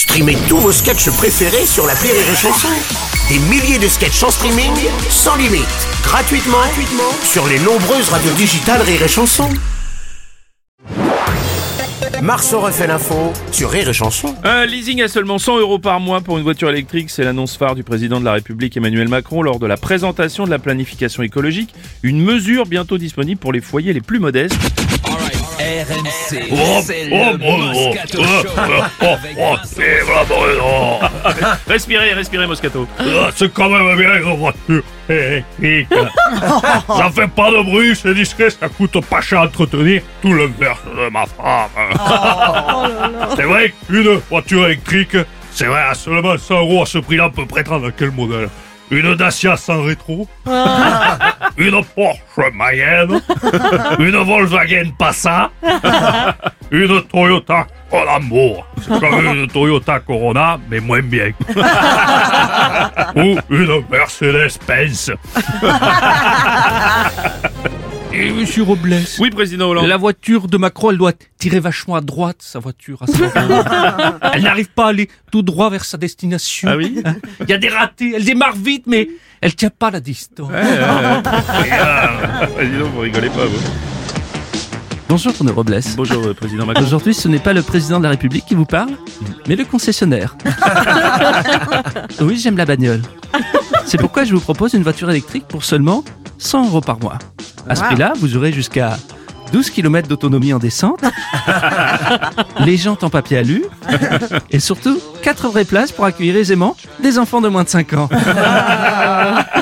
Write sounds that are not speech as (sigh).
Streamez tous vos sketchs préférés sur la Rire et Chanson. Des milliers de sketchs en streaming, sans limite, gratuitement, gratuitement sur les nombreuses radios digitales Rire et Chanson. Marceau refait l'info sur Rire et Chanson. Un leasing à seulement 100 euros par mois pour une voiture électrique, c'est l'annonce phare du président de la République Emmanuel Macron lors de la présentation de la planification écologique, une mesure bientôt disponible pour les foyers les plus modestes. RMC, Oh, c'est oh, le oh, oh, oh, oh. (laughs) Respirez, respirez Moscato. Ah, C'est quand même bien une voiture électrique. ça fait pas de bruit, c'est discret, ça coûte pas cher à entretenir. Tout le verre de ma femme. C'est vrai qu'une voiture électrique, c'est vrai, à seulement 100 euros à ce prix-là, on peut prétendre à quel modèle? Une Dacia sans rétro? (laughs) Une Porsche Mayenne (laughs) Une Volkswagen Passat (laughs) Une Toyota Oh l'amour C'est comme (laughs) une Toyota Corona, mais moins bien. Ou une Mercedes-Benz. Et monsieur Robles, Oui, président Hollande. la voiture de Macron, elle doit tirer vachement à droite, sa voiture. à moment. (laughs) elle n'arrive pas à aller tout droit vers sa destination. Ah oui Hein (laughs) Il y a des ratés, elle démarre vite, mais elle tient pas la distance. (laughs) Dis donc, vous rigolez pas, vous. Bonjour Renaud Robles. Bonjour, euh, président Macron. Aujourd'hui, ce n'est pas le président de la République qui vous parle, mais le concessionnaire. oui, j'aime la bagnole. C'est pourquoi je vous propose une voiture électrique pour seulement 100 euros par mois. À ce prix-là, vous aurez jusqu'à 12 km d'autonomie en descente, (laughs) les jantes en papier alu, et surtout 4 vraies places pour accueillir aisément des enfants de moins de 5 ans. (laughs)